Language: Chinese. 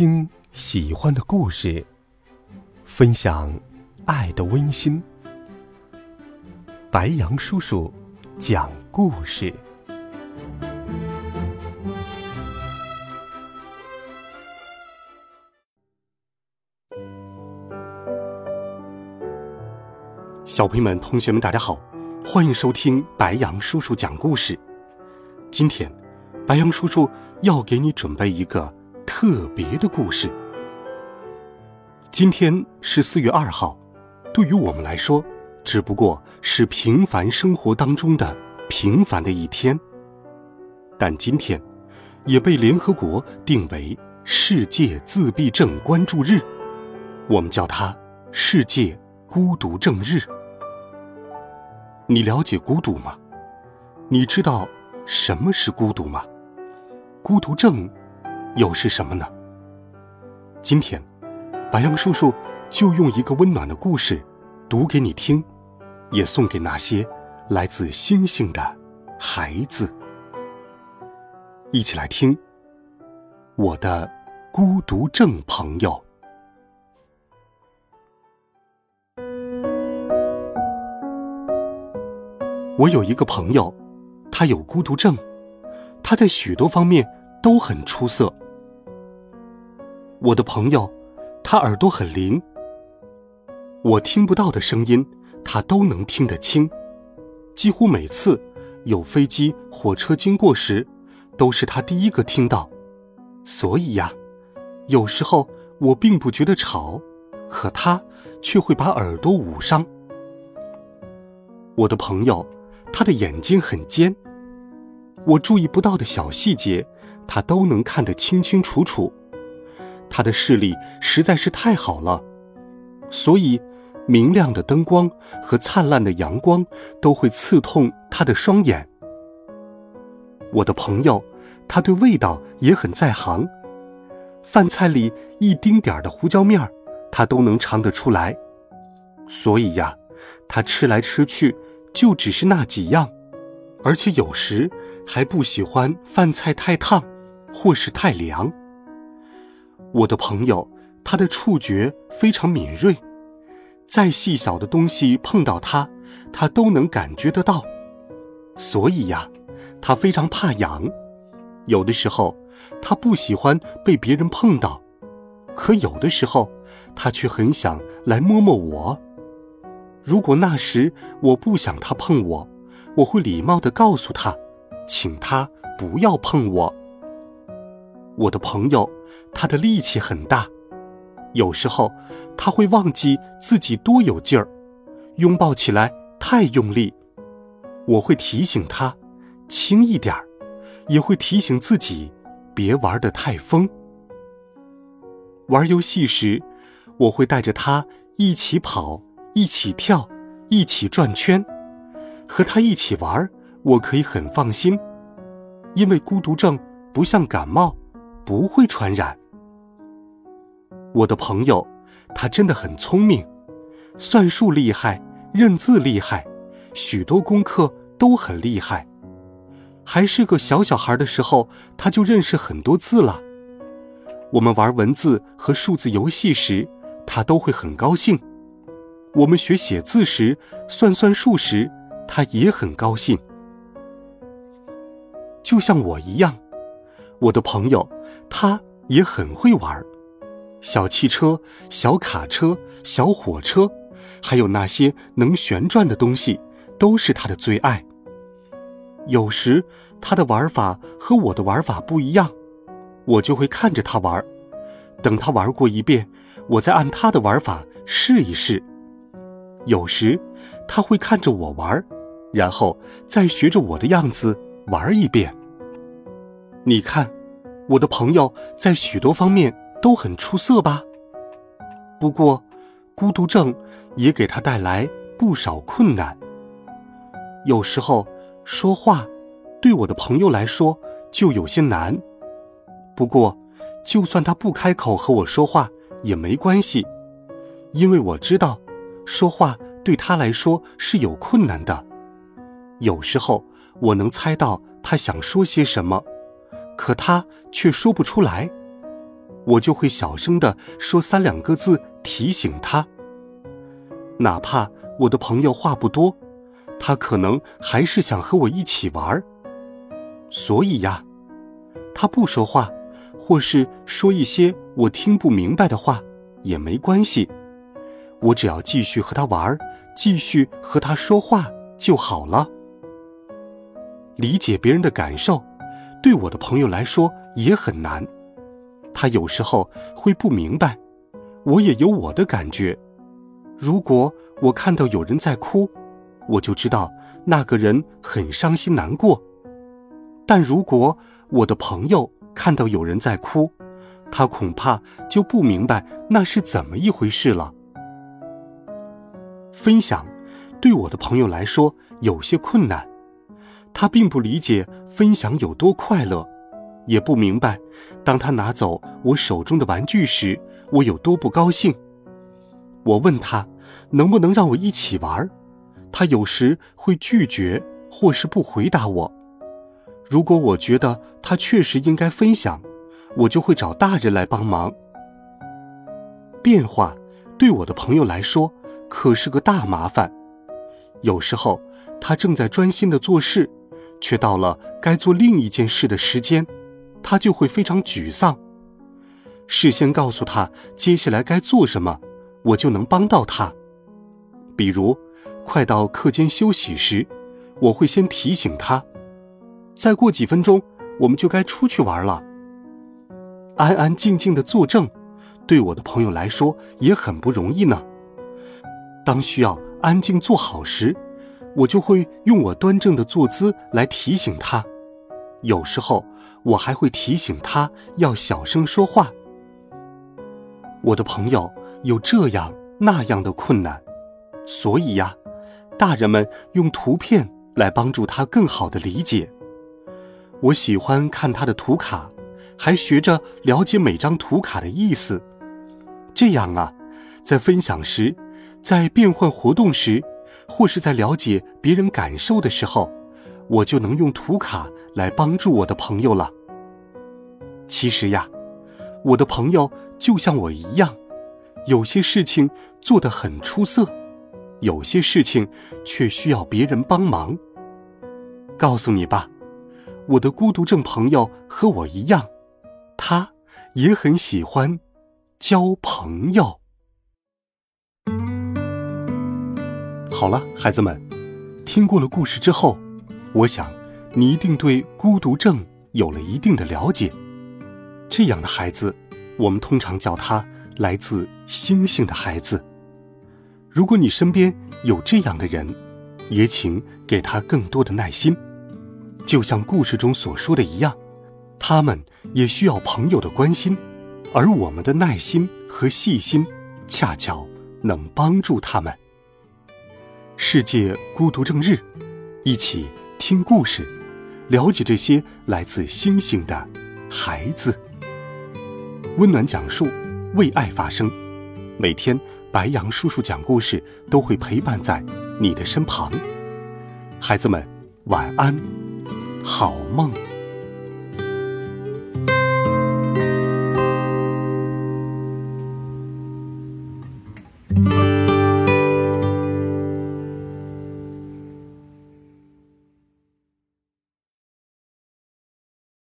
听喜欢的故事，分享爱的温馨。白杨叔叔讲故事。小朋友们、同学们，大家好，欢迎收听白杨叔叔讲故事。今天，白杨叔叔要给你准备一个。特别的故事。今天是四月二号，对于我们来说，只不过是平凡生活当中的平凡的一天。但今天，也被联合国定为世界自闭症关注日，我们叫它世界孤独症日。你了解孤独吗？你知道什么是孤独吗？孤独症。又是什么呢？今天，白杨叔叔就用一个温暖的故事读给你听，也送给那些来自星星的孩子。一起来听我的孤独症朋友。我有一个朋友，他有孤独症，他在许多方面都很出色。我的朋友，他耳朵很灵。我听不到的声音，他都能听得清。几乎每次有飞机、火车经过时，都是他第一个听到。所以呀，有时候我并不觉得吵，可他却会把耳朵捂上。我的朋友，他的眼睛很尖，我注意不到的小细节，他都能看得清清楚楚。他的视力实在是太好了，所以明亮的灯光和灿烂的阳光都会刺痛他的双眼。我的朋友，他对味道也很在行，饭菜里一丁点儿的胡椒面儿，他都能尝得出来。所以呀，他吃来吃去就只是那几样，而且有时还不喜欢饭菜太烫，或是太凉。我的朋友，他的触觉非常敏锐，再细小的东西碰到他，他都能感觉得到。所以呀，他非常怕痒。有的时候，他不喜欢被别人碰到，可有的时候，他却很想来摸摸我。如果那时我不想他碰我，我会礼貌地告诉他，请他不要碰我。我的朋友。他的力气很大，有时候他会忘记自己多有劲儿，拥抱起来太用力。我会提醒他轻一点儿，也会提醒自己别玩得太疯。玩游戏时，我会带着他一起跑、一起跳、一起转圈，和他一起玩，我可以很放心，因为孤独症不像感冒，不会传染。我的朋友，他真的很聪明，算术厉害，认字厉害，许多功课都很厉害。还是个小小孩的时候，他就认识很多字了。我们玩文字和数字游戏时，他都会很高兴。我们学写字时，算算数时，他也很高兴。就像我一样，我的朋友，他也很会玩。小汽车、小卡车、小火车，还有那些能旋转的东西，都是他的最爱。有时他的玩法和我的玩法不一样，我就会看着他玩，等他玩过一遍，我再按他的玩法试一试。有时他会看着我玩，然后再学着我的样子玩一遍。你看，我的朋友在许多方面。都很出色吧？不过，孤独症也给他带来不少困难。有时候说话，对我的朋友来说就有些难。不过，就算他不开口和我说话也没关系，因为我知道，说话对他来说是有困难的。有时候我能猜到他想说些什么，可他却说不出来。我就会小声的说三两个字提醒他。哪怕我的朋友话不多，他可能还是想和我一起玩儿所以呀，他不说话，或是说一些我听不明白的话，也没关系。我只要继续和他玩儿继续和他说话就好了。理解别人的感受，对我的朋友来说也很难。他有时候会不明白，我也有我的感觉。如果我看到有人在哭，我就知道那个人很伤心难过。但如果我的朋友看到有人在哭，他恐怕就不明白那是怎么一回事了。分享，对我的朋友来说有些困难，他并不理解分享有多快乐。也不明白，当他拿走我手中的玩具时，我有多不高兴。我问他能不能让我一起玩，他有时会拒绝或是不回答我。如果我觉得他确实应该分享，我就会找大人来帮忙。变化对我的朋友来说可是个大麻烦，有时候他正在专心的做事，却到了该做另一件事的时间。他就会非常沮丧。事先告诉他接下来该做什么，我就能帮到他。比如，快到课间休息时，我会先提醒他：再过几分钟我们就该出去玩了。安安静静的坐正，对我的朋友来说也很不容易呢。当需要安静坐好时，我就会用我端正的坐姿来提醒他。有时候。我还会提醒他要小声说话。我的朋友有这样那样的困难，所以呀，大人们用图片来帮助他更好的理解。我喜欢看他的图卡，还学着了解每张图卡的意思。这样啊，在分享时，在变换活动时，或是在了解别人感受的时候。我就能用图卡来帮助我的朋友了。其实呀，我的朋友就像我一样，有些事情做得很出色，有些事情却需要别人帮忙。告诉你吧，我的孤独症朋友和我一样，他也很喜欢交朋友。好了，孩子们，听过了故事之后。我想，你一定对孤独症有了一定的了解。这样的孩子，我们通常叫他来自星星的孩子。如果你身边有这样的人，也请给他更多的耐心。就像故事中所说的一样，他们也需要朋友的关心，而我们的耐心和细心，恰巧能帮助他们。世界孤独症日，一起。听故事，了解这些来自星星的孩子。温暖讲述，为爱发声。每天，白羊叔叔讲故事都会陪伴在你的身旁。孩子们，晚安，好梦。